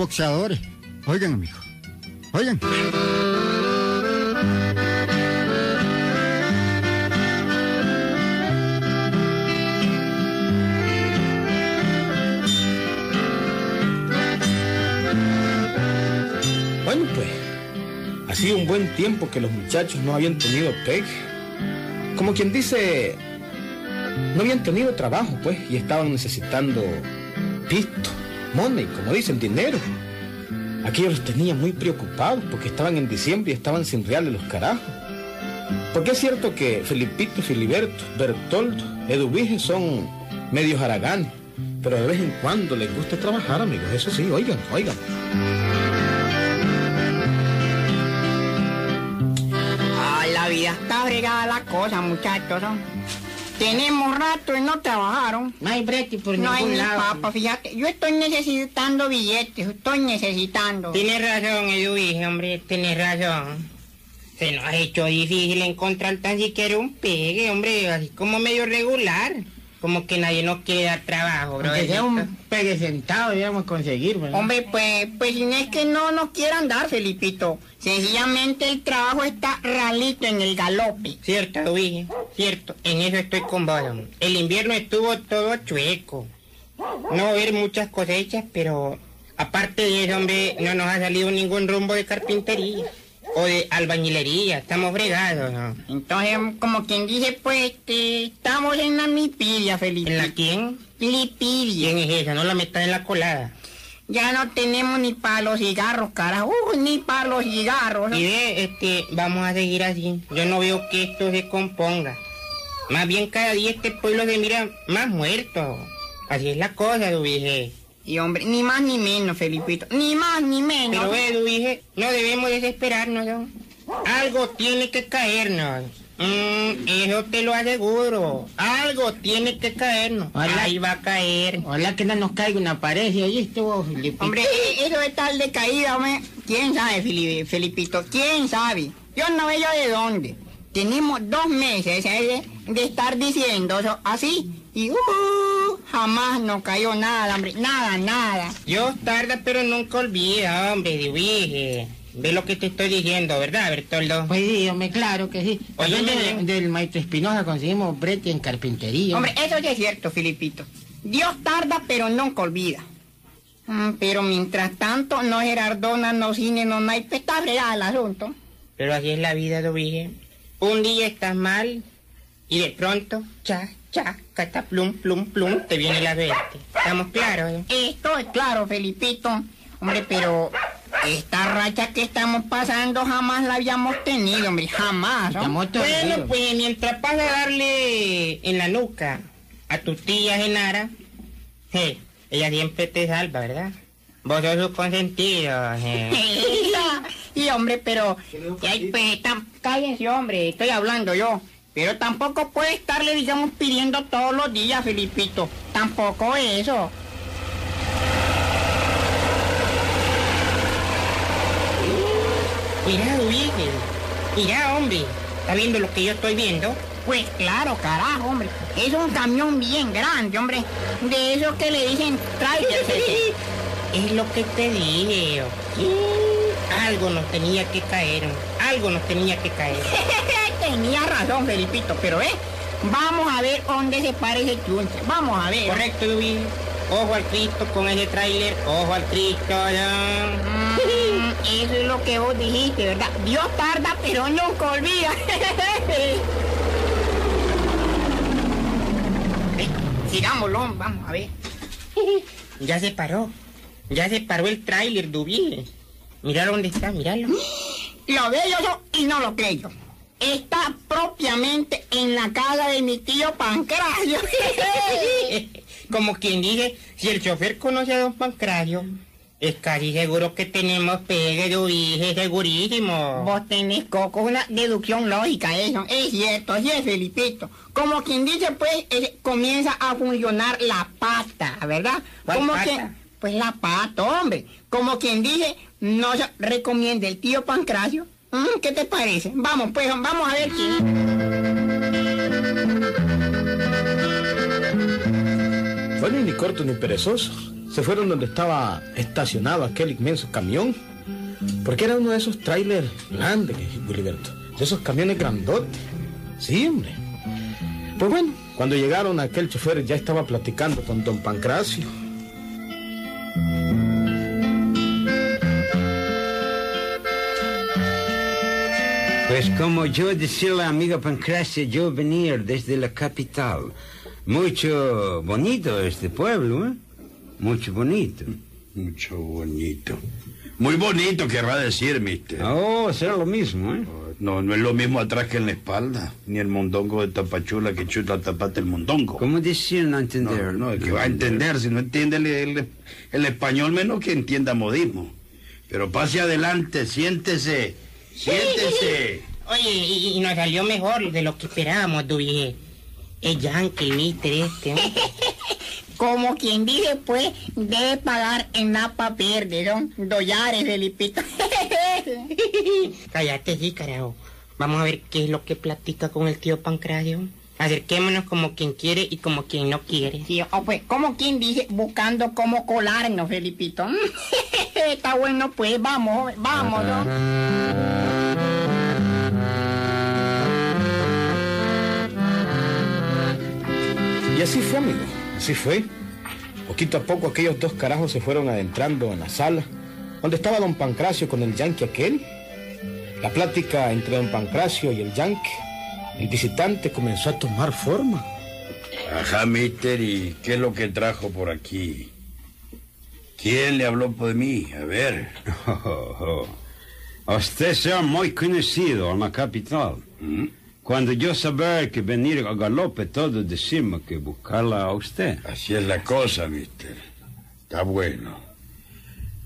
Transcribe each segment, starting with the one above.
boxeadores. Oigan, amigo. Oigan. Bueno, pues, ha sido un buen tiempo que los muchachos no habían tenido pegue. Como quien dice, no habían tenido trabajo, pues, y estaban necesitando pisto, money, como dicen, dinero. Aquellos los tenían muy preocupados porque estaban en diciembre y estaban sin reales los carajos. Porque es cierto que Felipito, Filiberto, Bertoldo, Eduvige son medios haraganes, pero de vez en cuando les gusta trabajar, amigos. Eso sí, oigan, oigan. Ah, la vida está fregada la cosa, muchachos. Tenemos rato y no trabajaron. No hay brete por No hay ningún ni lado. papa, fíjate. Yo estoy necesitando billetes, estoy necesitando. Tienes razón, Eduvige, hombre, tienes razón. Se nos ha hecho difícil encontrar tan siquiera un pegue, hombre, así como medio regular. Como que nadie nos quiere dar trabajo, bro. Aunque sea un pegue sentado, íbamos a conseguir, ¿verdad? Hombre, pues, pues no es que no nos quieran dar, Felipito. Sencillamente el trabajo está ralito en el galope. Cierto, Eduvige, cierto. En eso estoy con hombre. El invierno estuvo todo chueco. No haber muchas cosechas, pero aparte de eso, hombre, no nos ha salido ningún rumbo de carpintería o de albañilería. Estamos fregados, ¿no? Entonces, como quien dice, pues, este, estamos en la mipidia, Felipe. ¿En la quién? Lipidia. ¿Quién es esa? No la metas en la colada. Ya no tenemos ni para los cigarros, carajo. Uy, ni para los cigarros. ¿no? Y de, este, vamos a seguir así. Yo no veo que esto se componga. Más bien cada día este pueblo se mira más muerto. Así es la cosa, Dubige. Y hombre, ni más ni menos, Felipito. Ni más ni menos. Pero ve, Dubige, no debemos desesperarnos. ¿no? Algo tiene que caernos. Mm, eso te lo aseguro. Algo tiene que caernos. Ojalá. Ahí va a caer. Ojalá que no nos caiga una pared y ahí estuvo Filipito. Hombre, e- eso es tal de caída, hombre. ¿Quién sabe, Felipito? ¿Quién sabe? Yo no veo de dónde. Tenemos dos meses ¿eh? de estar diciendo eso así. Y uh, jamás nos cayó nada, hombre. Nada, nada. Dios tarda, pero nunca olvida, hombre, Dubige. Ve lo que te estoy diciendo, ¿verdad, Bertoldo? Pues sí, hombre, claro que sí. Oye, También de- men. del maestro Espinosa conseguimos brete en carpintería. Hombre, eso sí es cierto, Filipito. Dios tarda, pero nunca olvida. Mm, pero mientras tanto, no Gerardona, no cine, no naipes, está el asunto. Pero así es la vida, Dubige. Un día estás mal y de pronto, cha, cha, cata, plum, plum, plum, te viene la suerte. ¿Estamos claros? eh? Esto es claro, Felipito. Hombre, pero esta racha que estamos pasando jamás la habíamos tenido, hombre, jamás. ¿no? Bueno, pues mientras vas a darle en la nuca a tu tía Genara, eh, ella siempre te salva, ¿verdad? Vos sos su consentido. eh. y hombre, pero... y ahí, pues, tam- cállense, hombre, estoy hablando yo. Pero tampoco puede estarle, digamos, pidiendo todos los días, Felipito. Tampoco eso. Mira, Dubige, mira, hombre, ¿está viendo lo que yo estoy viendo? Pues claro, carajo, hombre. Es un camión bien grande, hombre. De esos que le dicen trailer. Es lo que te dije. ¿o? Algo nos tenía que caer, algo nos tenía que caer. Tenía razón, Felipito, pero eh, vamos a ver dónde se para ese chunche. Vamos a ver. Correcto, Dubige. Ojo al Cristo con ese tráiler, ojo al Cristo. ya. Mm, eso es lo que vos dijiste, ¿verdad? Dios tarda, pero nunca olvida. Eh, Sigámoslo, vamos a ver. Ya se paró, ya se paró el tráiler, Dubige. Mira dónde está, míralo. Lo veo yo y no lo creo. Está propiamente en la casa de mi tío Pancracio. Como quien dice, si el chofer conoce a don Pancracio, es casi seguro que tenemos pegue, Dubige, segurísimo. Vos tenés, Coco, una deducción lógica eso. Es cierto, así es, Felipito. Como quien dice, pues, comienza a funcionar la pata, ¿verdad? ¿Cuál Como pata? que- pues la pata, hombre. Como quien dice, no se recomienda el tío Pancracio. Mm, ¿Qué te parece? Vamos, pues, vamos a ver quién. Bueno, y ni corto ni perezoso. se fueron donde estaba estacionado aquel inmenso camión, porque era uno de esos trailers grandes, Filiberto, de esos camiones grandotes. Sí, hombre. Pues bueno, cuando llegaron aquel chofer ya estaba platicando con don Pancracio. Pues como yo decía la amiga Pancracia, yo venía desde la capital. Mucho bonito este pueblo, ¿eh? Mucho bonito. Mucho bonito. Muy bonito querrá decir, mister. Oh, será lo mismo, ¿eh? No, no es lo mismo atrás que en la espalda, ni el mondongo de tapachula que chuta tapate el mondongo. ¿Cómo decir no entender? No, no, el que va a entender, si no entiende el, el- el español, menos que entienda modismo. Pero pase adelante, siéntese, siéntese. Oye, y, y nos salió mejor de lo que esperábamos, Dubie. El yankee, el mister este. Como quien dice, pues, debe pagar en napa verde, ¿no? Dollares, Felipito. Cállate, sí, carajo. Vamos a ver qué es lo que platica con el tío Pancracio. Acerquémonos como quien quiere y como quien no quiere. Sí, o pues, como quien dice, buscando cómo colarnos, Felipito. Está bueno, pues, vamos, vamos, ¿no? Y así fue, amigo, así fue. Poquito a poco aquellos dos carajos se fueron adentrando en la sala, donde estaba don Pancracio con el yankee aquel. La plática entre don Pancracio y el yankee, el visitante comenzó a tomar forma. Ajá, mister, ¿y qué es lo que trajo por aquí? ¿Quién le habló por mí? A ver. Oh, oh. Usted sea muy conocido en la capital. ¿Mm? Cuando yo saber que venir a galope, todo decimos que buscarla a usted. Así es la cosa, mister. Está bueno.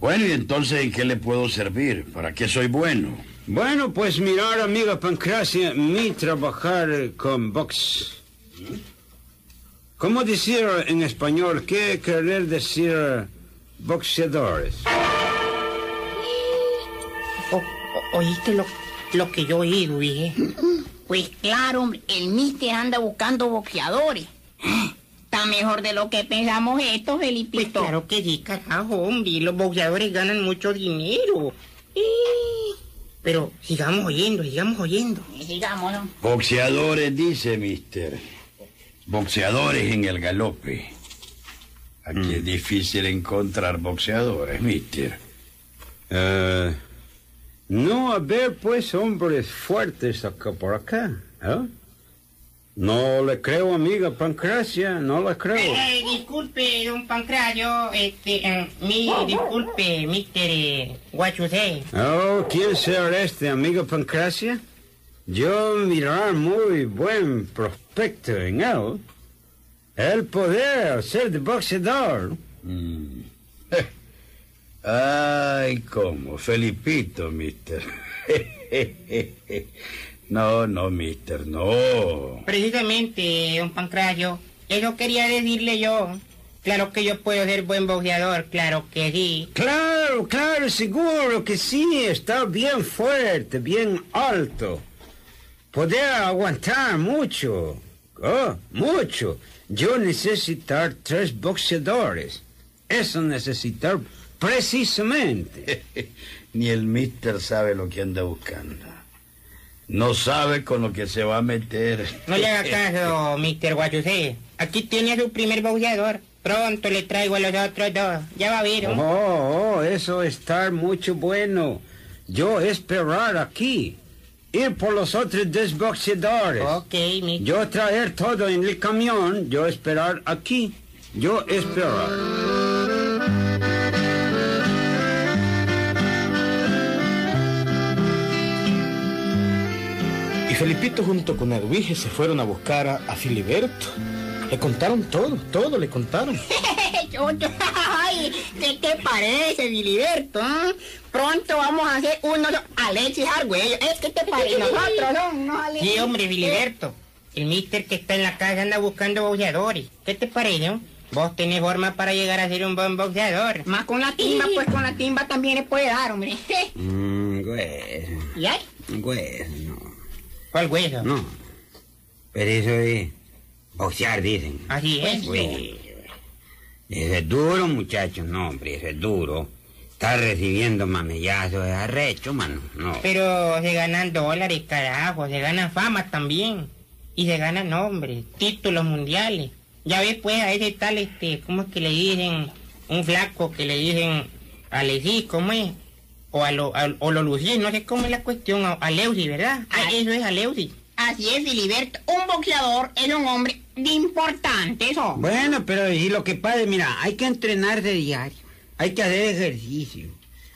Bueno, y entonces, ¿en qué le puedo servir? ¿Para qué soy bueno? Bueno, pues mirar, amiga Pancracia, mi trabajar con box. ¿Cómo decir en español? ¿Qué querer decir boxeadores? O- o- ¿Oíste lo, lo que yo oí, Dubie? Pues claro, hombre, el mister anda buscando boxeadores. Está mejor de lo que pensamos esto, Pues Felipito. claro que sí, carajo, hombre. Los boxeadores ganan mucho dinero. Y- Pero sigamos oyendo, sigamos oyendo. Sigamos, ¿no? Boxeadores, dice, mister. Boxeadores en el galope. Aquí es difícil encontrar boxeadores, mister. Eh, no haber, pues, hombres fuertes acá por acá, ¿eh? No le creo, amiga Pancracia, no le creo. Eh, disculpe, don Pancracio, este, eh, mi, disculpe, mister, eh, say? Oh, ¿quién será este, amiga Pancracia? Yo mirar muy buen prospecto en él. El poder ser de boxeador. Mm. Ay, ¿cómo? Felipito, mister. No, no, mister, no. Precisamente, don Pancracio, eso quería decirle yo. Claro que yo puedo ser buen boxeador, claro que sí. Claro, claro, seguro que sí, está bien fuerte, bien alto. Poder aguantar mucho. Oh, mucho. Yo necesitar tres boxeadores. Eso necesitar precisamente. Ni el mister sabe lo que anda buscando. No sabe con lo que se va a meter. No le haga caso, you say. Aquí tiene a su primer boxeador. Pronto le traigo a los otros dos. Ya va a ver, ¿no? Oh, oh, eso está mucho bueno. Yo esperar aquí. Ir por los otros dos boxeadores. Ok, mister. Yo traer todo en el camión, yo esperar aquí, yo esperar. Y Felipito junto con Edwige se fueron a buscar a, a Filiberto. Le contaron todo, todo le contaron. Ay, ¿qué te parece, Filiberto? ah? Pronto vamos a hacer unos Alexis Argüello. ¿Es que te parece? Nosotros somos unos Alexis. Sí, hombre, Filiberto. El mister que está en la casa anda buscando boxeadores. ¿Qué te parece? no? Vos tenés forma para llegar a ser un buen boxeador. Más con la timba, pues con la timba también le puede dar, hombre. Mm, güey, ¿Y ahí? güey, no, ¿Cuál hueso? no. Pero eso es boxear, dicen. Así es. Eso es duro, muchachos. No, hombre, eso es duro. Está recibiendo mamellazos de arrecho, mano. No. Pero se ganan dólares, carajo, se ganan fama también. Y se ganan nombres, títulos mundiales. Ya ves, pues, a ese tal, este, ¿cómo es que le dicen? Un flaco que le dicen Alexis, ¿cómo es? O a lo, a- o lo Lucís, no sé cómo es la cuestión, a, a Leusi, ¿verdad? Ah, eso es a Leusi. Así es, Filiberto. Un boxeador es un hombre de importante, eso. Bueno, pero y lo que pasa, mira, hay que entrenar de diario. Hay que hacer ejercicio.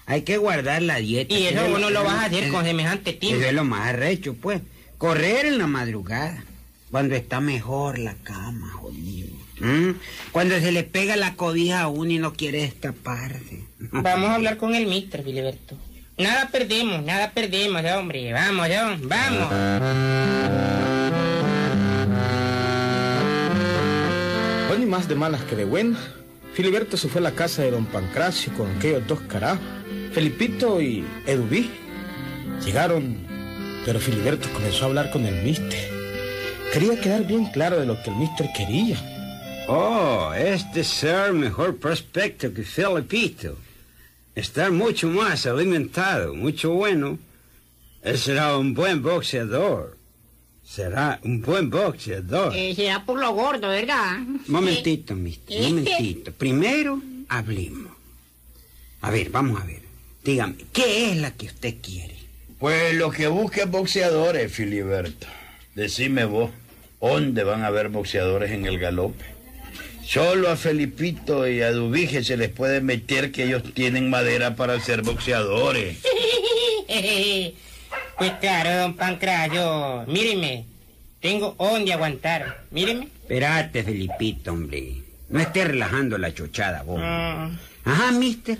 Hay que guardar la dieta. Y eso es uno lo eso- vas a hacer eso- con semejante Eso tiempo. es lo más arrecho, pues. Correr en la madrugada. Cuando está mejor la cama, jodido. ¿Mm? Cuando se le pega la cobija a uno y no quiere escaparse. Vamos a hablar con el mister, Filiberto. Nada perdemos, nada perdemos, hombre. Vamos, John, vamos. Hoy ni más de malas que de buenas. Filiberto se fue a la casa de don Pancracio con aquellos dos carajos, Felipito y Edubí. Llegaron, pero Filiberto comenzó a hablar con el mister. Quería quedar bien claro de lo que el mister quería. Oh, este ser mejor prospecto que Felipito. Está mucho más alimentado, mucho bueno. Él será un buen boxeador. Será un buen boxeador. Eh, será por lo gordo, ¿verdad? Momentito, mister, momentito. Primero, hablemos. A ver, vamos a ver. Dígame, ¿qué es la que usted quiere? Pues lo que busca es boxeadores, Filiberto. Decime vos, ¿dónde van a haber boxeadores en el galope? Solo a Felipito y a Dubige se les puede meter que ellos tienen madera para ser boxeadores. Pues claro, don Pancracio. Míreme, tengo donde aguantar. Míreme. Espérate, Felipito, hombre. No esté relajando la chochada, vos. Mm, Ajá, mister.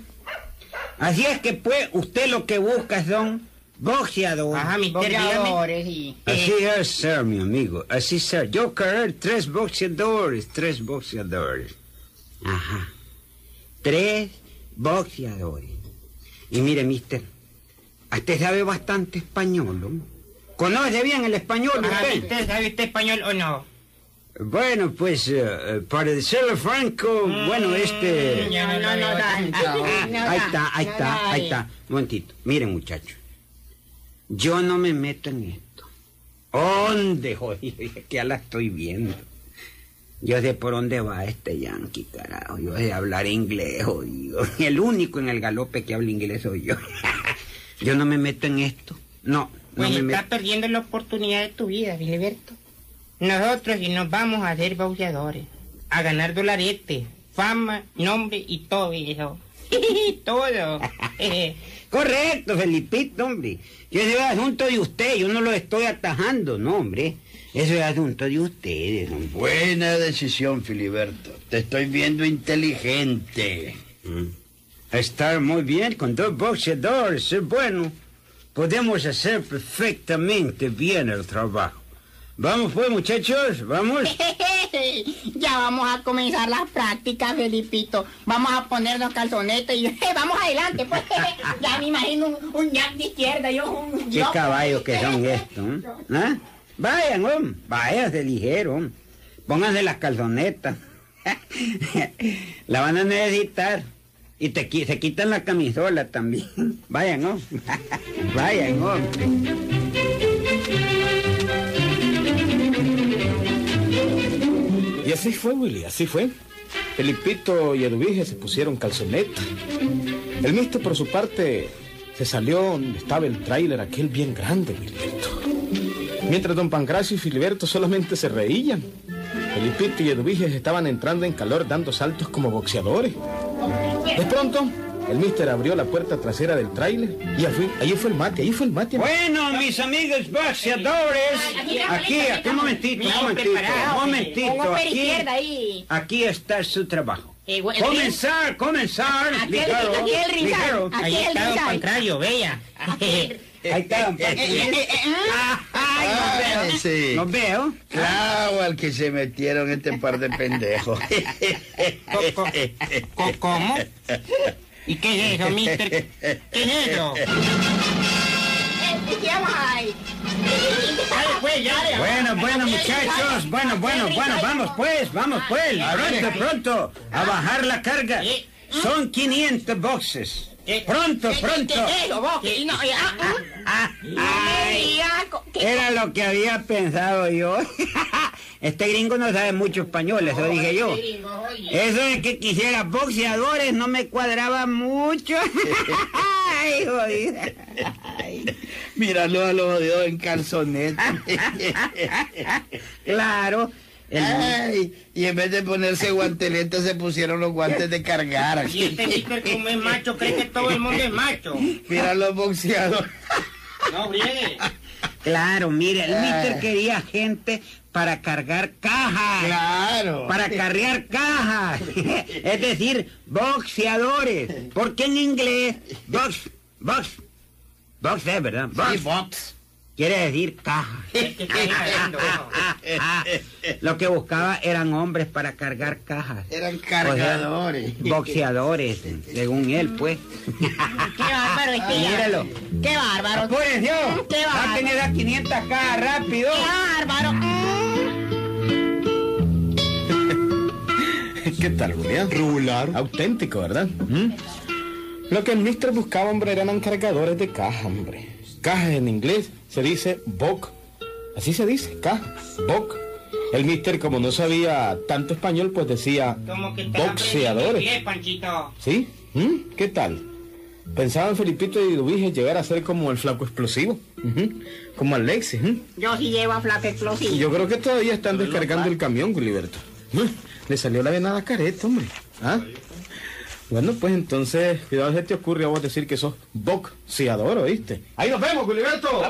Así es que, pues, usted lo que busca son boxeadores. Ajá, mister, dígame. Boxeadores y... Así es, ser, mi amigo. Así ser. Yo querer tres boxeadores, tres boxeadores. Ajá. Tres boxeadores. Y mire, mister, usted sabe bastante español, ¿no? ¿Conoce bien el español, Ajá, usted? mister, ¿sabe usted español o no? Bueno, pues, eh, eh, para decirlo franco, bueno, este... No, no, no, tanto. Ah, No, ahí no, está, ahí no, está, no, ahí eh. está. Un momentito. Miren, muchachos. Yo no me meto en esto. ¿Dónde, jodido? Que ya la estoy viendo. Yo sé por dónde va este yankee, carajo. Yo sé hablar inglés, jodido. El único en el galope que habla inglés soy yo. Yo no me meto en esto. No, no Pues me estás meto. perdiendo la oportunidad de tu vida, Filiberto. Nosotros y nos vamos a ser boxeadores, a ganar dolarete, fama, nombre y todo eso. todo. Correcto, Felipito, hombre. Yo ese es asunto de usted, yo no lo estoy atajando, no, hombre. Eso es asunto de ustedes, hombre. Buena decisión, Filiberto. Te estoy viendo inteligente. Estar muy bien con dos boxeadores es bueno. Podemos hacer perfectamente bien el trabajo. Vamos pues, muchachos, vamos. Ya vamos a comenzar las prácticas, Felipito. Vamos a ponernos calzonetes y vamos adelante, pues. Ya me imagino un, un jack de izquierda, yo un... Qué yo- caballos que son estos, ¿eh? ¿Ah? Vayan, hombre, vayan de ligero. hombre. Pónganse las calzonetas. la van a necesitar. Y te, se quitan la camisola también. Vayan, hombre. Vayan, hombre. Y así fue, Willy, así fue. Felipito y Eduvige se pusieron calzoneta. El mister, por su parte, se salió donde estaba el tráiler aquel bien grande, Filiberto. Mientras don Pancracio y Filiberto solamente se reían. Felipito y Eduvige estaban entrando en calor dando saltos como boxeadores. De pronto, el mister abrió la puerta trasera del tráiler y allí fue el mate, ahí fue el mate. Bueno, mis amigos boxeadores, aquí, aquí, un momentito, un momentito, un momentito, aquí, ahí. aquí está su trabajo. Eh, bueno, Comenzar, comenzar, Aquí el- ligero, aquí el rincón. ligero. Aquí Ahí el está don Rizal. Pancracio, vea. Ahí está, don ay, Ah, no veo. sí. No veo. Claro, al que se metieron este par de pendejos. ¿Cómo? ¿Y qué es eso, mister? ¿Qué es eso? Dale, pues. Bueno, bueno, muchachos. Bueno, bueno, bueno, vamos pues, vamos pues. Pronto, pronto. A bajar la carga. Son 500 boxes. Pronto, pronto. Que- Era lo que había pensado yo. Este gringo no sabe mucho español, eso dije yo. Eso de que quisiera boxeadores no me cuadraba mucho. Ay, jodida. Ay. Míralo a los jodidos en calzoneta. Claro. el- Ay, y en vez de ponerse guanteletes se pusieron los guantes de cargar. Y este mister como es macho, cree que todo el mundo es macho. Mira los boxeadores. No, briegue. Claro, mire, el mister quería gente para cargar cajas. Claro. Para carrear cajas. Es decir, boxeadores. Porque en inglés, box, box, box es verdad. Box Sí, box. Quiere decir caja. Lo que buscaba eran hombres para cargar cajas. Eran O sea, cargadores. boxeadores, según él, pues. Qué bárbaro este ya. Míralo. Qué bárbaro. Apúrense, oh. Qué bárbaro. Saquen esas 500 cajas rápido. Qué bárbaro. ¿Qué tal, Julián? Regular. Auténtico, ¿verdad? ¿Mm? Lo que el mister buscaba, hombre, eran cargadores de caja, hombre. Cajas en inglés se dice box. Así se dice, caja, box. El mister, como no sabía tanto español, pues decía Como que boxeadores. inglés, Panchito. ¿Sí? ¿Mm? ¿Qué tal? Pensaba en Felipito y Dubige llegar a ser como el flaco explosivo. Como Alexis. ¿mm? Yo sí llevo a flaco explosivo. Y yo creo que todavía están descargando el camión, Gilberto. Mm, Le salió la venada careta, hombre. ¿Ah? Bueno, pues entonces, cuidado, se te ocurre a vos decir que sos boxeador, ¿oíste? Ahí nos vemos, Gilberto.